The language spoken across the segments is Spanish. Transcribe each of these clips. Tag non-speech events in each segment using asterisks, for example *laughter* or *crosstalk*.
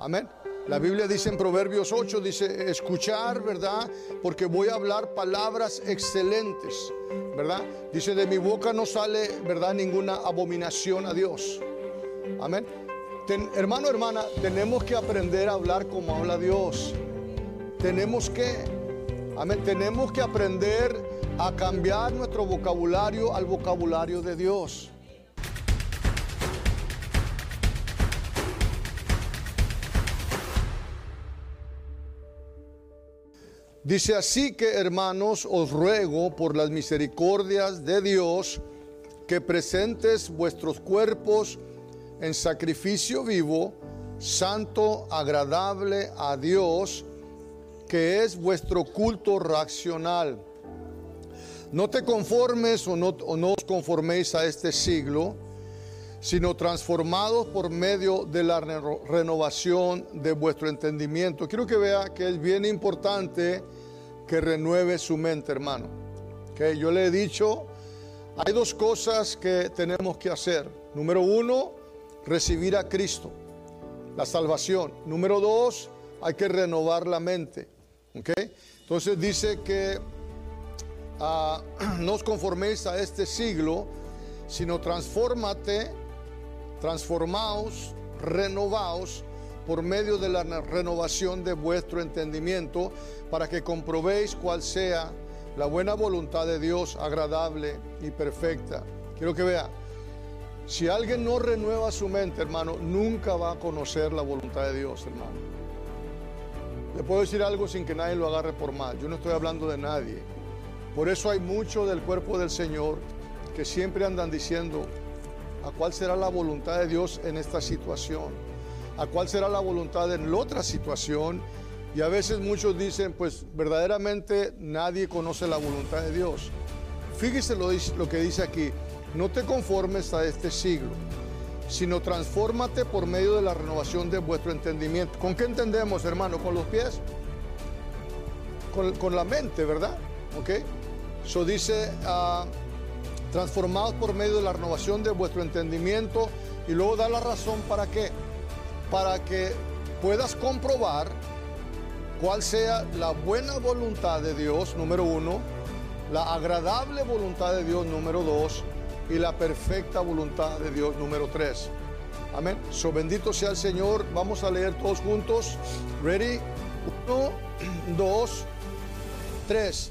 Amén. La Biblia dice en Proverbios 8, dice, escuchar, ¿verdad? Porque voy a hablar palabras excelentes, ¿verdad? Dice, de mi boca no sale, ¿verdad? Ninguna abominación a Dios. Amén. hermano, hermana, tenemos que aprender a hablar como habla Dios. Tenemos que, amén, tenemos que aprender a cambiar nuestro vocabulario al vocabulario de Dios. Dice así que hermanos, os ruego por las misericordias de Dios que presentes vuestros cuerpos en sacrificio vivo, santo, agradable a Dios, que es vuestro culto racional. No te conformes o no, os conforméis a este siglo, sino transformados por medio de la renovación de vuestro entendimiento. Quiero que vea que es bien importante que renueve su mente, hermano. Que yo le he dicho, hay dos cosas que tenemos que hacer. Número uno, recibir a Cristo, la salvación. Número dos, hay que renovar la mente. Entonces dice que uh, *clears throat* no os conforméis a este siglo, sino transfórmate transformaos, renovaos por medio de la renovación de vuestro entendimiento, para que comprobéis cuál sea la buena voluntad de Dios, agradable y perfecta. Quiero que vea, si alguien no renueva su mente, hermano, nunca va a conocer la voluntad de Dios, hermano. Le puedo decir algo sin que nadie lo agarre por mal. Yo no estoy hablando de nadie. Por eso hay mucho del cuerpo del Señor que siempre andan diciendo, a cuál será la voluntad de Dios en esta situación, a cuál será la voluntad en la otra situación. Y a veces muchos dicen, pues verdaderamente nadie conoce la voluntad de Dios. Fíjese lo, lo que dice aquí, no te conformes a este siglo, sino transfórmate por medio de la renovación de vuestro entendimiento. ¿Con qué entendemos, hermano? ¿Con los pies? Con, la mente, ¿verdad? ¿Ok? Eso dice... Uh, transformados por medio de la renovación de vuestro entendimiento y luego da la razón para qué. Para que puedas comprobar cuál sea la buena voluntad de Dios, número uno, la agradable voluntad de Dios, número dos, y la perfecta voluntad de Dios, número tres. Amén. So bendito sea el Señor. Vamos a leer todos juntos. Ready? Uno, *clears throat* dos, tres.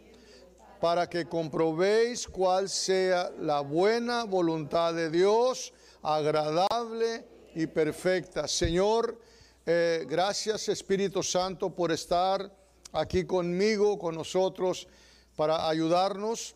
para que comprobéis cuál sea la buena voluntad de Dios, agradable y perfecta. Señor, eh, gracias Espíritu Santo por estar aquí conmigo, con nosotros, para ayudarnos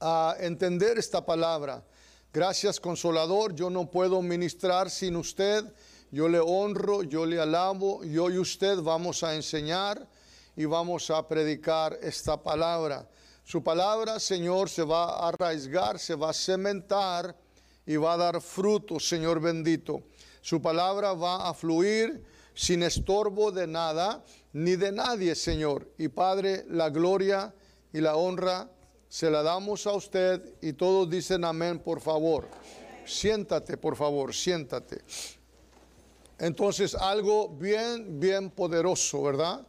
a entender esta palabra. Gracias Consolador, yo no puedo ministrar sin usted. Yo le honro, yo le alabo, yo y usted vamos a enseñar y vamos a predicar esta palabra. Su palabra, Señor, se va a arraigar, se va a cementar y va a dar fruto, Señor bendito. Su palabra va a fluir sin estorbo de nada ni de nadie, Señor. Y Padre, la gloria y la honra se la damos a usted y todos dicen amén, por favor. Siéntate, por favor, siéntate. Entonces, algo bien, bien poderoso, ¿verdad?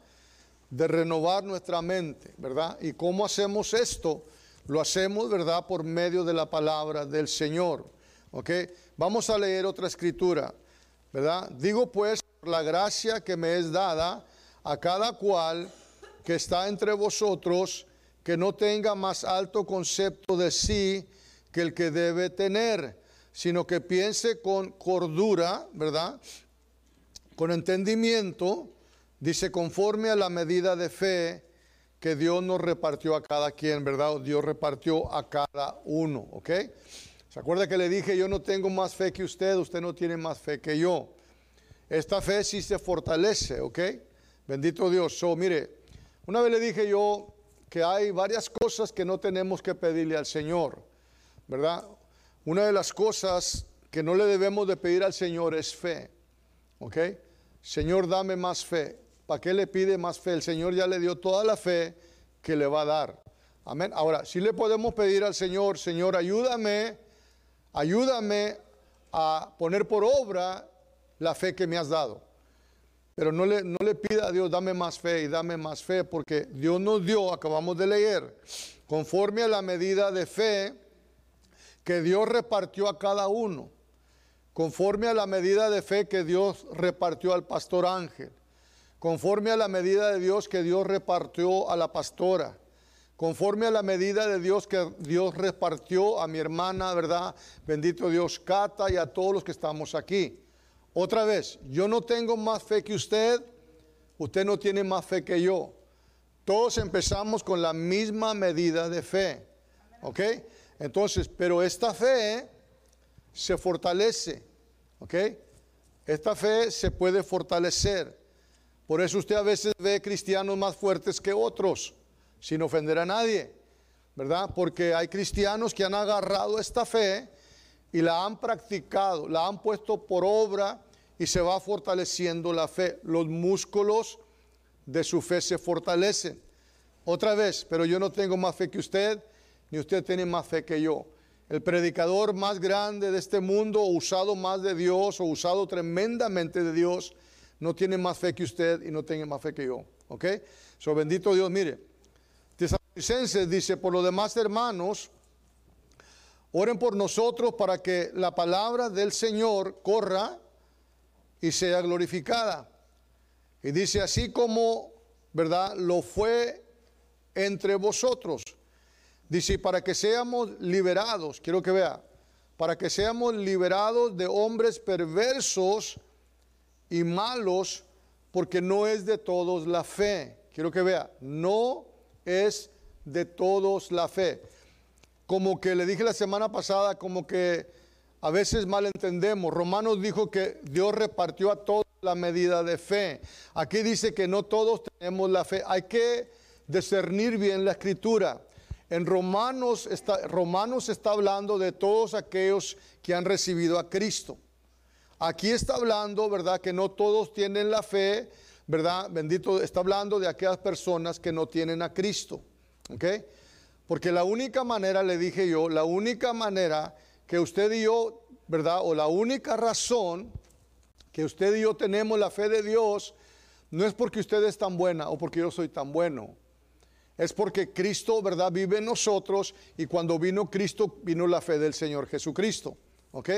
De renovar nuestra mente, ¿verdad? ¿Y cómo hacemos esto? Lo hacemos, ¿verdad? Por medio de la palabra del Señor. ¿Ok? Vamos a leer otra escritura, ¿verdad? Digo pues, por la gracia que me es dada a cada cual que está entre vosotros, que no tenga más alto concepto de sí que el que debe tener, sino que piense con cordura, ¿verdad? Con entendimiento Dice, conforme a la medida de fe que Dios nos repartió a cada quien, ¿verdad? Dios repartió a cada uno, ¿ok? ¿Se acuerda que le dije, yo no tengo más fe que usted, usted no tiene más fe que yo? Esta fe sí se fortalece, ¿ok? Bendito Dios. So, mire, Una vez le dije yo que hay varias cosas que no tenemos que pedirle al Señor, ¿verdad? Una de las cosas que no le debemos de pedir al Señor es fe, ¿ok? Señor, dame más fe. ¿Para qué le pide más fe? El Señor ya le dio toda la fe que le va a dar. Amén. Ahora, si le podemos pedir al Señor, Señor, ayúdame, ayúdame a poner por obra la fe que me has dado. Pero no le, no le pida a Dios, dame más fe y dame más fe, porque Dios nos dio, acabamos de leer, conforme a la medida de fe que Dios repartió a cada uno, conforme a la medida de fe que Dios repartió al pastor Ángel, conforme a la medida de Dios que Dios repartió a la pastora, conforme a la medida de Dios que Dios repartió a mi hermana, ¿verdad? Bendito Dios, Cata y a todos los que estamos aquí. Otra vez, yo no tengo más fe que usted, usted no tiene más fe que yo. Todos empezamos con la misma medida de fe. ¿Ok? Entonces, pero esta fe se fortalece. ¿Ok? Esta fe se puede fortalecer. Por eso usted a veces ve cristianos más fuertes que otros, sin ofender a nadie. ¿Verdad? Porque hay cristianos que han agarrado esta fe y la han practicado, la han puesto por obra y se va fortaleciendo la fe. Los músculos de su fe se fortalecen. Otra vez, pero yo no tengo más fe que usted, ni usted tiene más fe que yo. El predicador más grande de este mundo, usado más de Dios, o usado tremendamente de Dios, no tiene más fe que usted y no tiene más fe que yo. ¿Ok? So, bendito Dios, mire. Tesalonicenses dice, por lo demás, hermanos, Oren por nosotros para que la palabra del Señor corra y sea glorificada. Y dice, así como, ¿verdad? Lo fue entre vosotros. Dice, para que seamos liberados, quiero que vea, para que seamos liberados de hombres perversos y malos, porque no es de todos la fe. Quiero que vea, no es de todos la fe como que le dije la semana pasada, como que a veces mal entendemos. Romanos dijo que Dios repartió a todos la medida de fe. Aquí dice que no todos tenemos la fe. Hay que discernir bien la escritura. En Romanos está, Romanos está hablando de todos aquellos que han recibido a Cristo. Aquí está hablando, ¿verdad? Que no todos tienen la fe, ¿verdad? Bendito, está hablando de aquellas personas que no tienen a Cristo. ¿Ok? Porque la única manera, le dije yo, la única manera que usted y yo, ¿verdad? O la única razón que usted y yo tenemos la fe de Dios, no es porque usted es tan buena o porque yo soy tan bueno. Es porque Cristo, ¿verdad? Vive en nosotros y cuando vino Cristo, vino la fe del Señor Jesucristo. ¿Ok?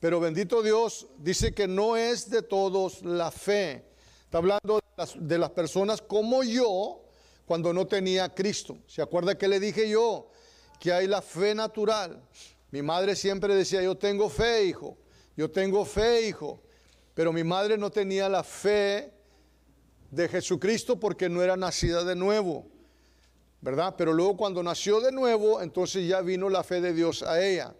Pero bendito Dios, dice que no es de todos la fe. Está hablando de las, personas como yo, cuando no tenía Cristo. ¿Se acuerda que le dije yo? Que hay la fe natural. Mi madre siempre decía, yo tengo fe, hijo. Yo tengo fe, hijo. Pero mi madre no tenía la fe de Jesucristo porque no era nacida de nuevo. ¿Verdad? Pero luego cuando nació de nuevo, entonces ya vino la fe de Dios a ella.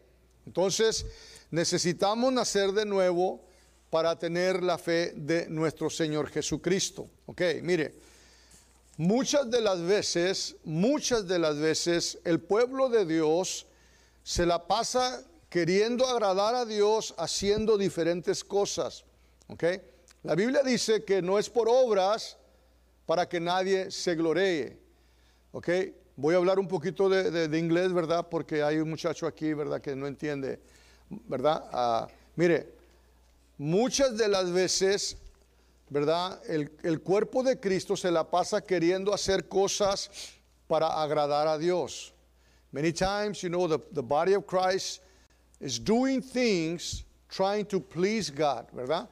Entonces necesitamos nacer de nuevo para tener la fe de nuestro Señor Jesucristo. Ok, mire. Muchas de las veces, muchas de las veces el pueblo de Dios se la pasa queriendo agradar a Dios haciendo diferentes cosas. ¿ok? La Biblia dice que no es por obras para que nadie se gloree. ¿ok? Voy a hablar un poquito de, inglés, ¿verdad? Porque hay un muchacho aquí, ¿verdad? Que no entiende, ¿verdad? Ah, mire, muchas de las veces ¿verdad? El, cuerpo de Cristo se la pasa queriendo hacer cosas para agradar a Dios. Many times, you know, the, the body of Christ is doing things trying to please God, ¿verdad?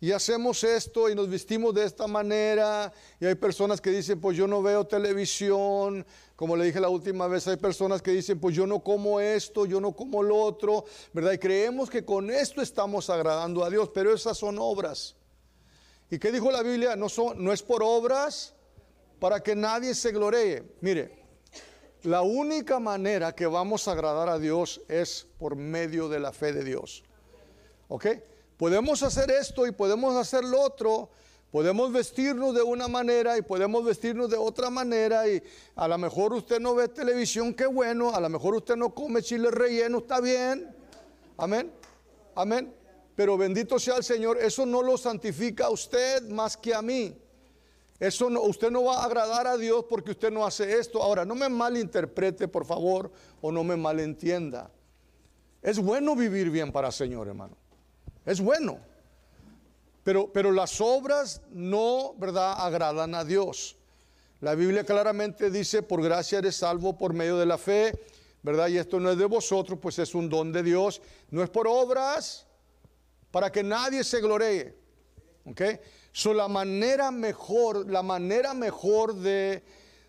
Y hacemos esto y nos vestimos de esta manera. Y hay personas que dicen, pues yo no veo televisión. Como le dije la última vez, hay personas que dicen, pues yo no como esto, yo no como lo otro, ¿verdad? Y creemos que con esto estamos agradando a Dios, pero esas son obras. ¿Y qué dijo la Biblia? No, son, no es por obras para que nadie se gloree. Mire, la única manera que vamos a agradar a Dios es por medio de la fe de Dios. ¿Ok? Podemos hacer esto y podemos hacer lo otro Podemos vestirnos de una manera y podemos vestirnos de otra manera y a lo mejor usted no ve televisión, qué bueno, a lo mejor usted no come chile relleno, está bien. Amén. Amén. Pero bendito sea el Señor, eso no lo santifica a usted más que a mí. Eso no, usted no va a agradar a Dios porque usted no hace esto. Ahora, no me malinterprete, por favor, o no me malentienda. Es bueno vivir bien para el Señor, hermano. Es bueno. Pero, pero las obras no, ¿verdad?, agradan a Dios. La Biblia claramente dice, por gracia eres salvo por medio de la fe, ¿verdad? Y esto no es de vosotros, pues es un don de Dios. No es por obras para que nadie se gloree. ¿Ok? So, la manera mejor, la manera mejor de,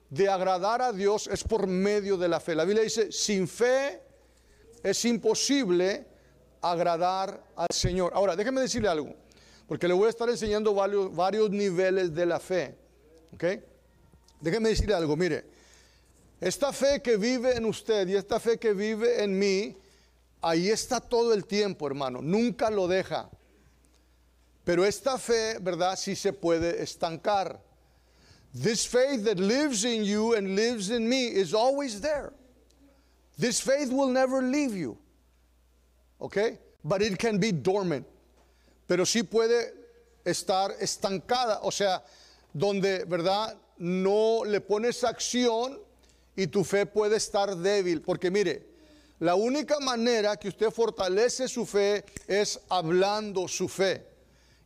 de agradar a Dios es por medio de la fe. La Biblia dice, sin fe es imposible agradar al Señor. Ahora, déjeme decirle algo porque le voy a estar enseñando varios, niveles de la fe. ¿Ok? Déjeme decirle algo, mire, esta fe que vive en usted y esta fe que vive en mí, ahí está todo el tiempo, hermano, nunca lo deja. Pero esta fe, ¿verdad? Sí se puede estancar. This faith that lives in you and lives in me is always there. This faith will never leave you. Okay? But it can be dormant pero sí puede estar estancada, o sea, donde, ¿verdad? No le pones acción y tu fe puede estar débil, porque mire, la única manera que usted fortalece su fe es hablando su fe.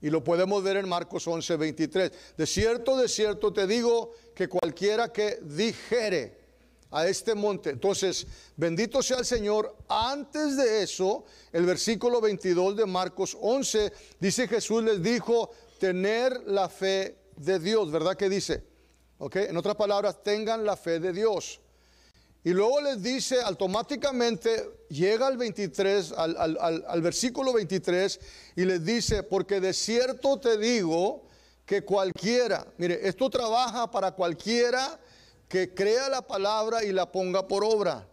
Y lo podemos ver en Marcos 11, 23. De cierto, de cierto te digo que cualquiera que dijere, a este monte. Entonces, bendito sea el Señor. Antes de eso, el versículo 22 de Marcos 11, dice Jesús les dijo, tener la fe de Dios, ¿verdad que dice? ¿Ok? En otras palabras, tengan la fe de Dios. Y luego les dice, automáticamente llega al 23, al, al, al versículo 23, y les dice, porque de cierto te digo que cualquiera, mire, esto trabaja para cualquiera que crea la palabra y la ponga por obra.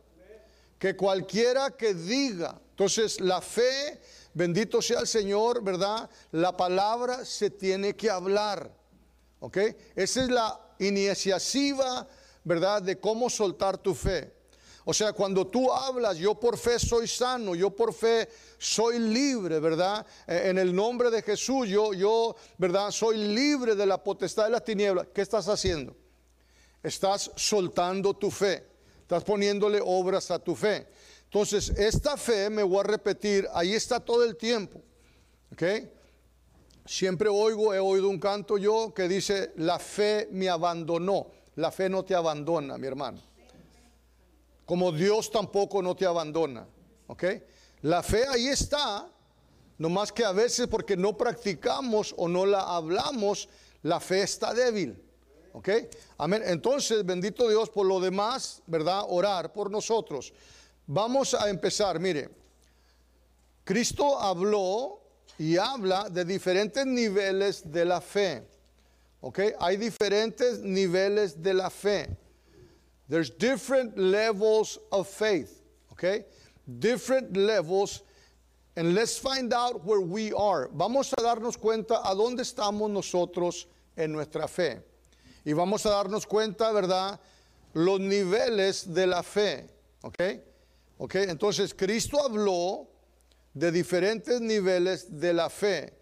Que cualquiera que diga, entonces la fe, bendito sea el Señor, ¿verdad? La palabra se tiene que hablar. ¿Ok? Esa es la iniciativa, ¿verdad? De cómo soltar tu fe. O sea, cuando tú hablas, yo por fe soy sano, yo por fe soy libre, ¿verdad? E, en el nombre de Jesús, yo, yo, ¿verdad? Soy libre de la potestad de las tinieblas. ¿Qué estás haciendo? Estás soltando tu fe, estás poniéndole obras a tu fe. Entonces, esta fe, me voy a repetir, ahí está todo el tiempo. ¿Ok? Siempre oigo, he oído un canto yo que dice, la fe me abandonó. La fe no te abandona, mi hermano. Como Dios tampoco no te abandona. ¿Ok? La fe ahí está, no más que a veces porque no practicamos o no la hablamos, la fe está débil. ¿Ok? Amén. Entonces, bendito Dios, por lo demás, ¿verdad? Orar por nosotros. Vamos a empezar, mire. Cristo habló y habla de diferentes niveles de la fe. ¿Ok? Hay diferentes niveles de la fe. There's different levels of faith. ¿Ok? Different levels. And let's find out where we are. Vamos a darnos cuenta a dónde estamos nosotros en nuestra fe. Y vamos a darnos cuenta, ¿verdad? Los niveles de la fe. ¿Ok? ¿Ok? Entonces, Cristo habló de diferentes niveles de la fe.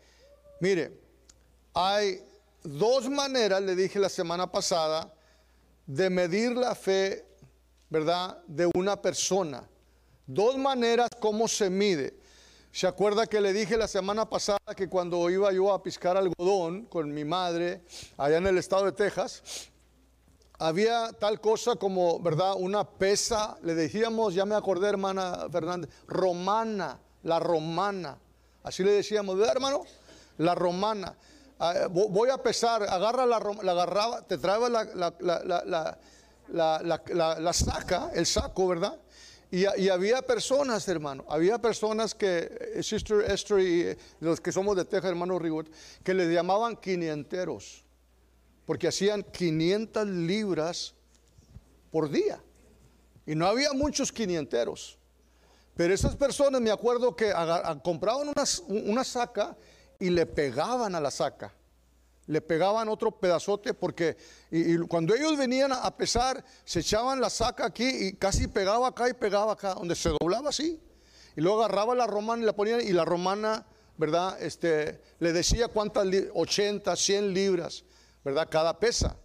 Mire, hay dos maneras, le dije la semana pasada, de medir la fe, ¿verdad? De una persona. Dos maneras cómo se mide. ¿Se acuerda que le dije la semana pasada que cuando iba yo a piscar algodón con mi madre allá en el estado de Texas, había tal cosa como, ¿verdad? Una pesa, le decíamos, ya me acordé hermana Fernández, romana, la romana. Así le decíamos, ¿verdad hermano? La romana. Ah, voy a pesar, agarra la, la agarraba, te trae la, la, la saca, el saco, ¿verdad? Y, había personas, hermano, había personas que, eh, Sister Esther y eh, los que somos de Texas, hermano Rigot, que le llamaban quinienteros, porque hacían 500 libras por día. Y no había muchos quinienteros. Pero esas personas, me acuerdo que compraban una saca y le pegaban a la saca. Le pegaban otro pedazote porque y, cuando ellos venían a pesar, se echaban la saca aquí y casi pegaba acá y pegaba acá, donde se doblaba así. Y luego agarraba la romana y la ponían y la romana, ¿verdad? Este, le decía cuántas, li- 80, 100 libras, ¿verdad? Cada pesa.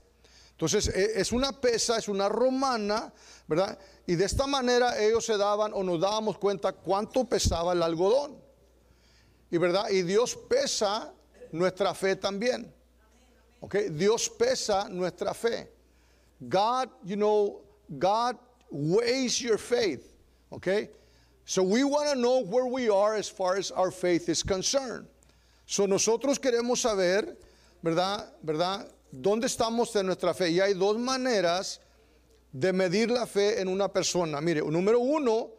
Entonces e- es una pesa, es una romana, ¿verdad? Y de esta manera ellos se daban o nos dábamos cuenta cuánto pesaba el algodón. Y verdad, y Dios pesa nuestra fe también. ¿Ok? Dios pesa nuestra fe. God, you know, God weighs your faith. Okay? So we want to know where we are as far as our faith is concerned. So nosotros queremos saber, ¿verdad? ¿Verdad? ¿Dónde estamos en nuestra fe? Y hay dos maneras de medir la fe en una persona. Mire, número uno,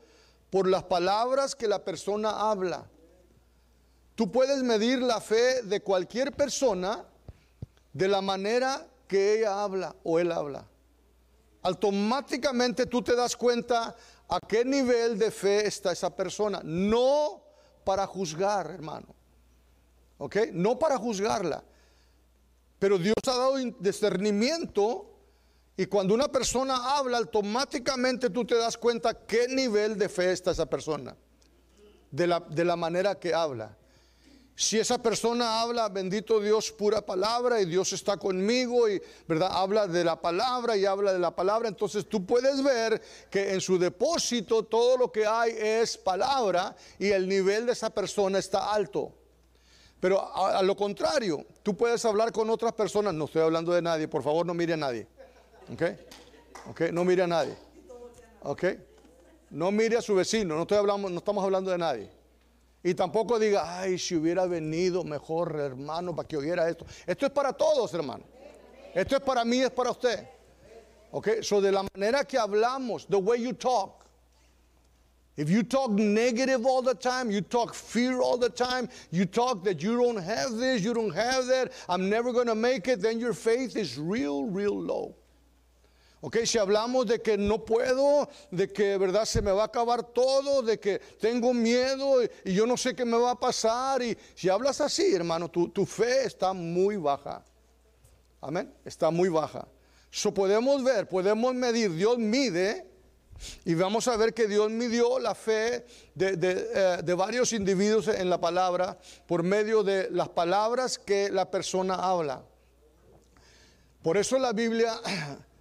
por las palabras que la persona habla. Tú puedes medir la fe de cualquier persona de la manera que ella habla o él habla. Automáticamente tú te das cuenta a qué nivel de fe está esa persona. No para juzgar, hermano. ¿Ok? No para juzgarla. Pero Dios ha dado discernimiento y cuando una persona habla, automáticamente tú te das cuenta qué nivel de fe está esa persona. De la, de la manera que habla. Si esa persona habla, bendito Dios, pura palabra y Dios está conmigo y, ¿verdad? Habla de la palabra y habla de la palabra, entonces tú puedes ver que en su depósito todo lo que hay es palabra y el nivel de esa persona está alto. Pero a, lo contrario, tú puedes hablar con otras personas, no estoy hablando de nadie, por favor no mire a nadie. ¿Ok? ¿Ok? No mire a nadie. ¿Ok? No mire a su vecino, no, estoy hablando, no estamos hablando de nadie. Y tampoco diga, ay, si hubiera venido mejor, hermano, para que oyera esto. Esto es para todos, hermano. Esto es para mí, es para usted. Ok, so de la manera que hablamos, the way you talk. If you talk negative all the time, you talk fear all the time, you talk that you don't have this, you don't have that, I'm never going to make it, then your faith is real, real low. Ok, si hablamos de que no puedo, de que verdad se me va a acabar todo, de que tengo miedo y, yo no sé qué me va a pasar, y si hablas así, hermano, tu, tu fe está muy baja. Amén, está muy baja. So podemos ver, podemos medir, Dios mide y vamos a ver que Dios midió la fe de, de, eh, de varios individuos en la palabra por medio de las palabras que la persona habla. Por eso la Biblia *clears throat*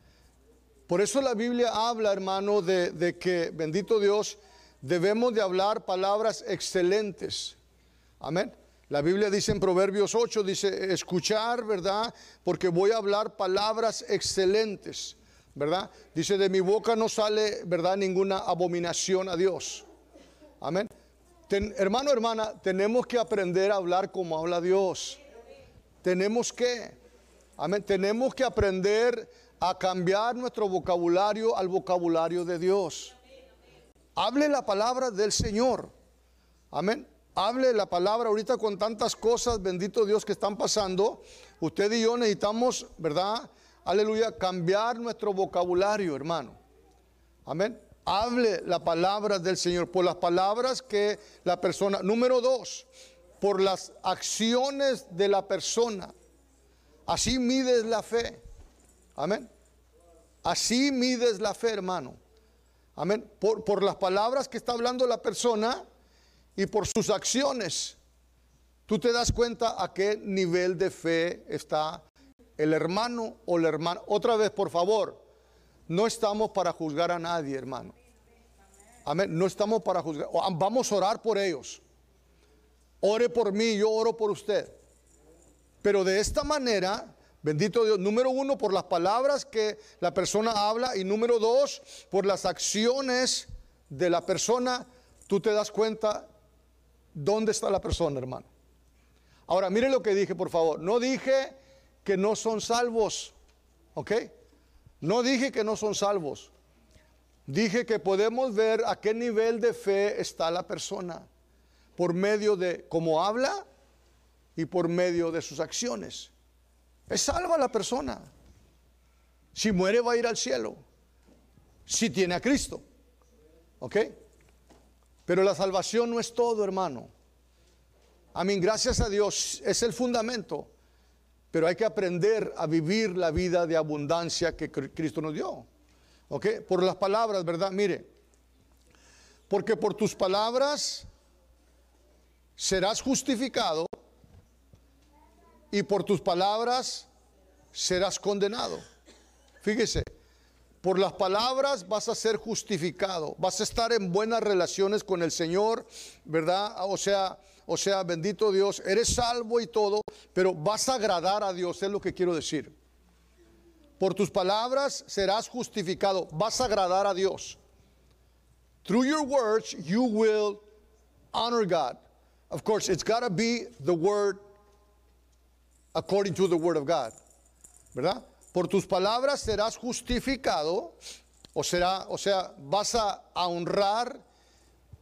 por eso la Biblia habla, hermano, de, que, bendito Dios, debemos de hablar palabras excelentes. Amén. La Biblia dice en Proverbios 8, dice, escuchar, ¿verdad? Porque voy a hablar palabras excelentes, ¿verdad? Dice, de mi boca no sale, ¿verdad? Ninguna abominación a Dios. Amén. Hermano, hermana, tenemos que aprender a hablar como habla Dios. Tenemos que, amén, tenemos que aprender a cambiar nuestro vocabulario al vocabulario de Dios. Hable la palabra del Señor. Amén. Hable la palabra ahorita con tantas cosas, bendito Dios, que están pasando. Usted y yo necesitamos, ¿verdad? Aleluya, cambiar nuestro vocabulario, hermano. Amén. Hable la palabra del Señor por las palabras que la persona. Número dos, por las acciones de la persona. Así mides la fe. Amén. Así mides la fe, hermano. Amén. Por, por las palabras que está hablando la persona y por sus acciones. Tú te das cuenta a qué nivel de fe está el hermano o la hermana. Otra vez, por favor, no estamos para juzgar a nadie, hermano. Amén. No estamos para juzgar. Vamos a orar por ellos. Ore por mí, yo oro por usted. Pero de esta manera, bendito Dios, número uno, por las palabras que la persona habla y número dos, por las acciones de la persona, tú te das cuenta dónde está la persona, hermano. Ahora, mire lo que dije, por favor. No dije que no son salvos, ¿ok? No dije que no son salvos. Dije que podemos ver a qué nivel de fe está la persona por medio de cómo habla y por medio de sus acciones. Es salva la persona. Si muere va a ir al cielo. Si tiene a Cristo. ¿Ok? Pero la salvación no es todo, hermano. A mí, gracias a Dios, es el fundamento. pero hay que aprender a vivir la vida de abundancia que Cristo nos dio. ¿Ok? Por las palabras, ¿verdad? Mire, porque por tus palabras serás justificado y por tus palabras serás condenado. Fíjese, por las palabras vas a ser justificado, vas a estar en buenas relaciones con el Señor, ¿verdad? O sea, o sea, bendito Dios, eres salvo y todo, pero vas a agradar a Dios, es lo que quiero decir. Por tus palabras serás justificado, vas a agradar a Dios. Through your words you will honor God. Of course, it's got to be the word according to the word of God. ¿Verdad? Por tus palabras serás justificado, o será, o sea, vas a, honrar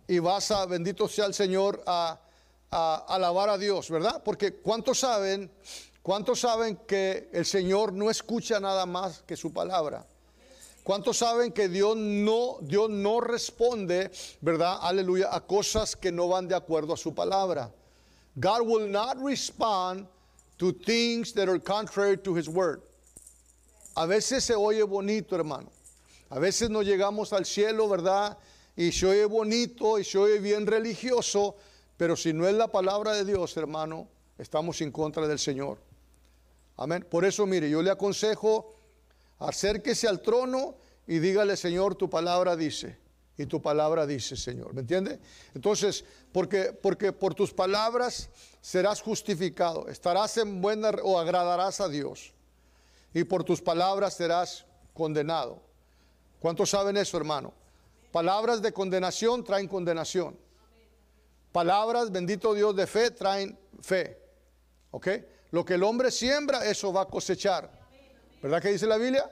y vas a, bendito sea el Señor, a, a alabar a Dios, ¿verdad? Porque ¿cuántos saben, cuántos saben que el Señor no escucha nada más que su palabra? ¿Cuántos saben que Dios no, Dios no responde, verdad? Aleluya, a cosas que no van de acuerdo a su palabra. God will not respond to things that are contrary to his word. A veces se oye bonito, hermano. A veces no llegamos al cielo, ¿verdad? Y se oye bonito y se oye bien religioso, pero si no es la palabra de Dios, hermano, estamos en contra del Señor. Amén. Por eso, mire, yo le aconsejo acérquese al trono y dígale, Señor, tu palabra dice. Y tu palabra dice, Señor. ¿Me entiende? Entonces, porque, porque por tus palabras serás justificado, estarás en buena o agradarás a Dios. Y por tus palabras serás condenado. ¿Cuántos saben eso, hermano? Palabras de condenación traen condenación. Palabras, bendito Dios, de fe traen fe. ¿Ok? Lo que el hombre siembra, eso va a cosechar. ¿Verdad que dice la Biblia?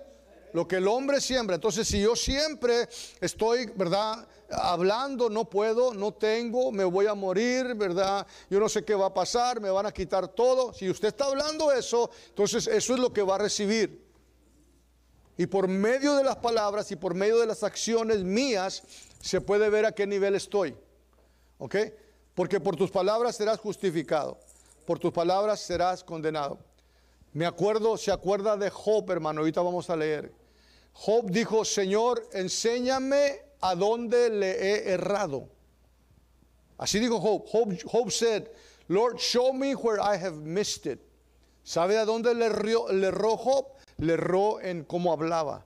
Lo que el hombre siembra. Entonces, si yo siempre estoy, ¿verdad? Hablando, no puedo, no tengo, me voy a morir, ¿verdad? Yo no sé qué va a pasar, me van a quitar todo. Si usted está hablando eso, entonces eso es lo que va a recibir. Y por medio de las palabras y por medio de las acciones mías, se puede ver a qué nivel estoy. ¿Ok? Porque por tus palabras serás justificado, por tus palabras serás condenado. Me acuerdo, se acuerda de Job, hermano, ahorita vamos a leer. Job dijo, Señor, enséñame a dónde le he errado. Así dijo Job. Job. Job said, Lord, show me where I have missed it. ¿Sabe a dónde le, le erró Job? Le erró en cómo hablaba.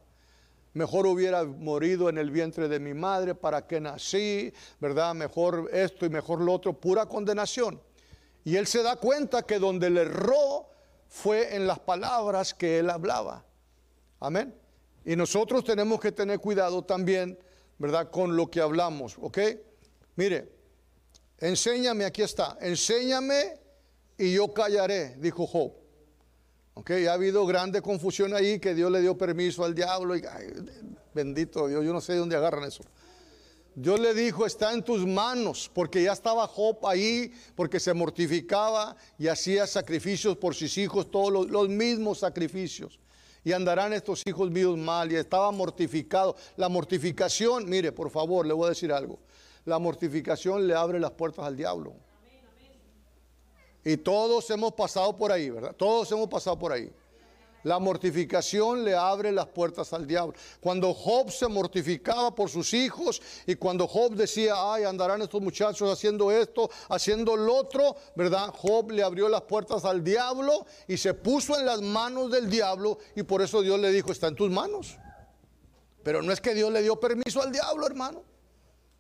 Mejor hubiera morido en el vientre de mi madre, para que nací, ¿verdad? Mejor esto y mejor lo otro, pura condenación. Y él se da cuenta que donde le erró fue en las palabras que él hablaba. Amén. Y nosotros tenemos que tener cuidado también, ¿verdad? Con lo que hablamos, ¿ok? Mire, enséñame, aquí está, enséñame y yo callaré, dijo Job. Ok, ha habido grande confusión ahí que Dios le dio permiso al diablo y bendito Dios, yo no sé de dónde agarran eso. Dios le dijo, está en tus manos, porque ya estaba Job ahí, porque se mortificaba y hacía sacrificios por sus hijos, todos los, mismos sacrificios. Y andarán estos hijos míos mal y estaba mortificado. La mortificación, mire, por favor, le voy a decir algo. La mortificación le abre las puertas al diablo. Y todos hemos pasado por ahí, ¿verdad? Todos hemos pasado por ahí. La mortificación le abre las puertas al diablo. Cuando Job se mortificaba por sus hijos y cuando Job decía, ay, andarán estos muchachos haciendo esto, haciendo lo otro, ¿verdad? Job le abrió las puertas al diablo y se puso en las manos del diablo y por eso Dios le dijo, está en tus manos. Pero no es que Dios le dio permiso al diablo, hermano.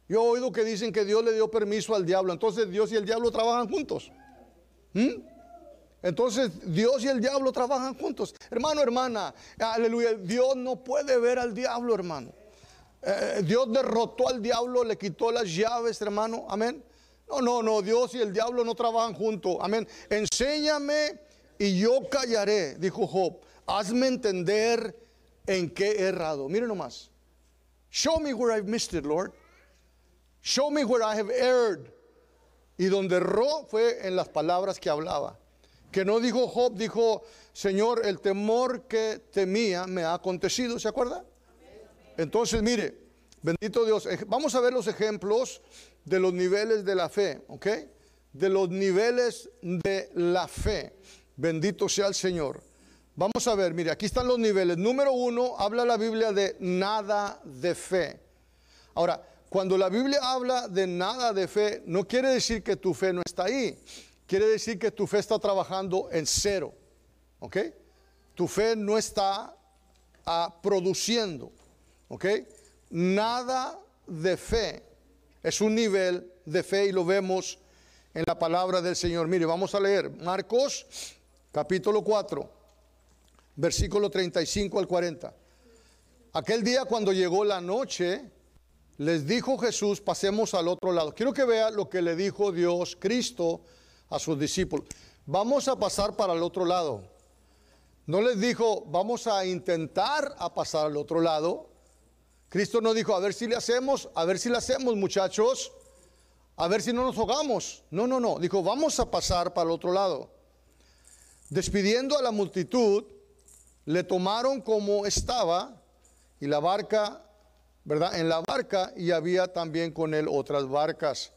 Yo he oído que dicen que Dios le dio permiso al diablo. Entonces Dios y el diablo trabajan juntos. ¿Mm? Entonces Dios y el diablo trabajan juntos. Hermano, hermana, aleluya. Dios no puede ver al diablo, hermano. Eh, Dios derrotó al diablo, le quitó las llaves, hermano. Amén. No, no, no. Dios y el diablo no trabajan juntos. Amén. Enséñame y yo callaré, dijo Job. Hazme entender en qué he errado. Mire nomás. Show me where I've missed it, Lord. Show me where I have erred. Y donde erró fue en las palabras que hablaba. Que no dijo Job, dijo, Señor, el temor que temía me ha acontecido, ¿se acuerda? Entonces, mire, bendito Dios, vamos a ver los ejemplos de los niveles de la fe, ¿ok? De los niveles de la fe. Bendito sea el Señor. Vamos a ver, mire, aquí están los niveles. Número uno, habla la Biblia de nada de fe. Ahora, cuando la Biblia habla de nada de fe, no quiere decir que tu fe no está ahí. Quiere decir que tu fe está trabajando en cero. ¿Ok? Tu fe no está ah, produciendo. ¿Ok? Nada de fe. Es un nivel de fe y lo vemos en la palabra del Señor. Mire, vamos a leer Marcos capítulo 4, versículo 35 al 40. Aquel día cuando llegó la noche, les dijo Jesús, pasemos al otro lado. Quiero que vea lo que le dijo Dios, Cristo, a sus discípulos. Vamos a pasar para el otro lado. No les dijo, vamos a intentar a pasar al otro lado. Cristo no dijo, a ver si le hacemos, a ver si le hacemos muchachos, a ver si no nos ahogamos. No, no, no. Dijo, vamos a pasar para el otro lado. Despidiendo a la multitud, le tomaron como estaba y la barca, ¿verdad? En la barca y había también con él otras barcas.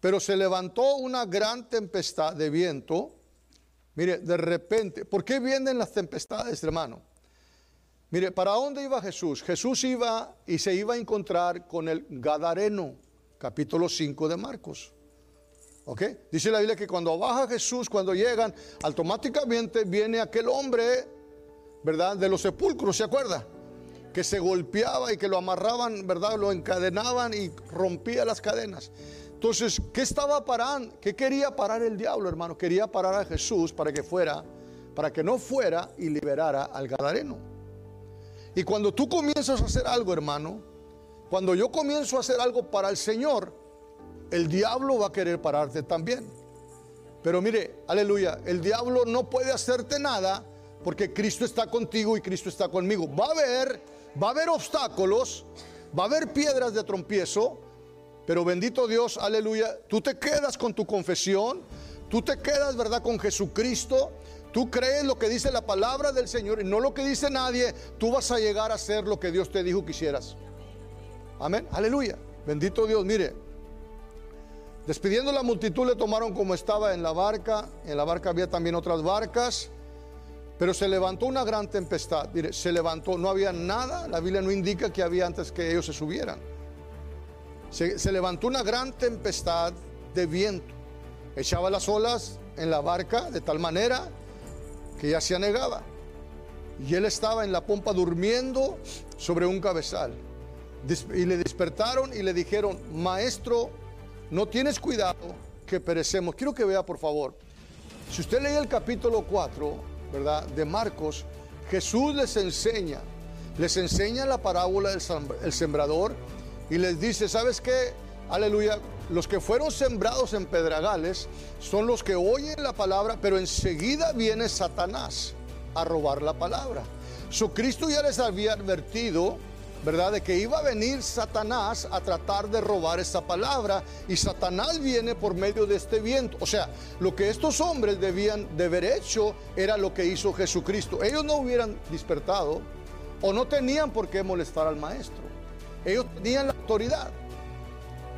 Pero se levantó una gran tempestad de viento. Mire, de repente, ¿por qué vienen las tempestades, hermano? Mire, ¿para dónde iba Jesús? Jesús iba y se iba a encontrar con el Gadareno, capítulo 5 de Marcos. ¿Ok? Dice la Biblia que cuando baja Jesús, cuando llegan, automáticamente viene aquel hombre, ¿verdad? De los sepulcros, ¿se acuerda? Que se golpeaba y que lo amarraban, ¿verdad? Lo encadenaban y rompía las cadenas. Entonces, ¿qué estaba parando? ¿Qué quería parar el diablo, hermano? Quería parar a Jesús para que fuera, para que no fuera y liberara al Gadareno. Y cuando tú comienzas a hacer algo, hermano, cuando yo comienzo a hacer algo para el Señor, el diablo va a querer pararte también. Pero mire, aleluya, el diablo no puede hacerte nada porque Cristo está contigo y Cristo está conmigo. Va a haber, va a haber obstáculos, va a haber piedras de trompiezo, pero bendito Dios, aleluya, tú te quedas con tu confesión, tú te quedas, ¿verdad?, con Jesucristo. Tú crees lo que dice la palabra del Señor y no lo que dice nadie, tú vas a llegar a ser lo que Dios te dijo que hicieras. Amén, aleluya. Bendito Dios, mire. Despidiendo la multitud le tomaron como estaba en la barca, en la barca había también otras barcas, pero se levantó una gran tempestad. Mire, se levantó, no había nada, la Biblia no indica que había antes que ellos se subieran. Se, levantó una gran tempestad de viento. Echaba las olas en la barca de tal manera que ya se anegaba. Y él estaba en la pompa durmiendo sobre un cabezal. Y le despertaron y le dijeron, maestro, no tienes cuidado que perecemos. Quiero que vea, por favor. Si usted lee el capítulo 4, ¿verdad? De Marcos, Jesús les enseña, les enseña la parábola del sembrador y les dice, ¿sabes qué? Aleluya, los que fueron sembrados en pedragales son los que oyen la palabra, pero enseguida viene Satanás a robar la palabra. Su Cristo ya les había advertido, ¿verdad? De que iba a venir Satanás a tratar de robar esa palabra y Satanás viene por medio de este viento. O sea, lo que estos hombres debían de haber hecho era lo que hizo Jesucristo. Ellos no hubieran despertado o no tenían por qué molestar al maestro. Ellos tenían la autoridad,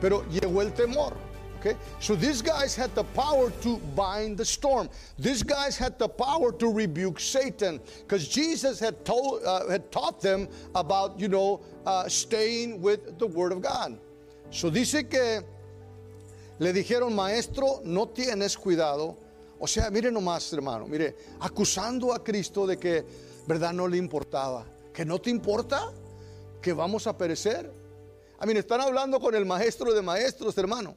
pero llegó el temor. Okay? So these guys had the power to bind the storm. These guys had the power to rebuke Satan because Jesus had told, uh, had taught them about, you know, uh, staying with the Word of God. So dice que le dijeron, maestro, no tienes cuidado. O sea, mire nomás, hermano, mire, acusando a Cristo de que, verdad, no le importaba. Que no te importa que vamos a perecer. A mí, están hablando con el maestro de maestros, hermano.